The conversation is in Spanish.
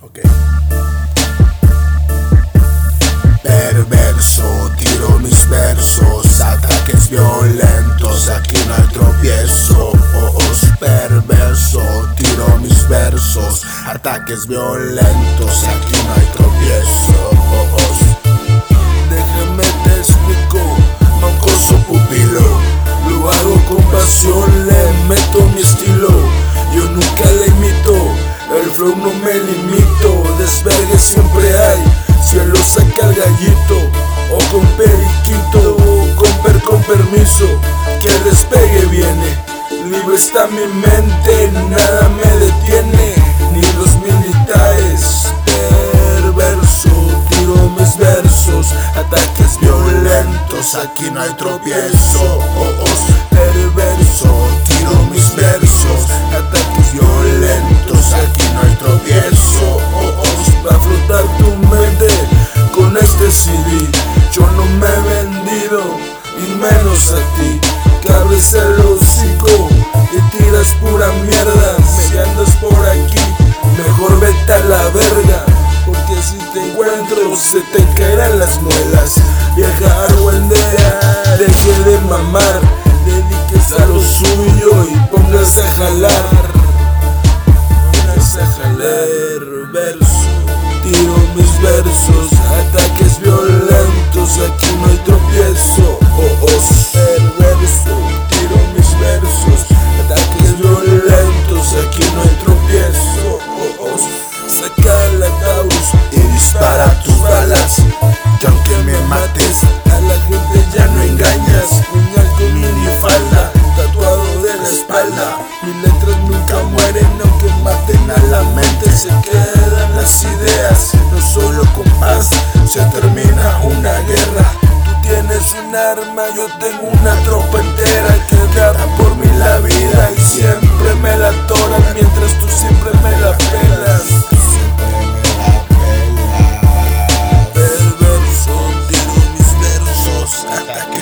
Ok. Perverso, tiro mis versos, ataques violentos, aquí no hay tropiezo. Oh, oh, perverso, tiro mis versos, ataques violentos, aquí no hay tropiezo. Flow no me limito, desvergue siempre hay cielo saca el gallito o con periquito o con per con permiso que el despegue viene. Libre está mi mente nada me detiene ni los militares perverso tiro mis versos ataques violentos aquí no hay tropiezo menos a ti que abres el hocico y tiras pura mierda si andas por aquí mejor vete a la verga porque si te encuentro se te caerán las muelas. Vieja argüendera deje de mamar dediques a lo suyo y póngase a jalar mates. A la gente ya no engañas. Puñal con minifalda tatuado de la espalda. Mis letras nunca mueren aunque maten a la mente. Se quedan las ideas no solo con paz. Se termina una guerra. Tú tienes un arma yo tengo una back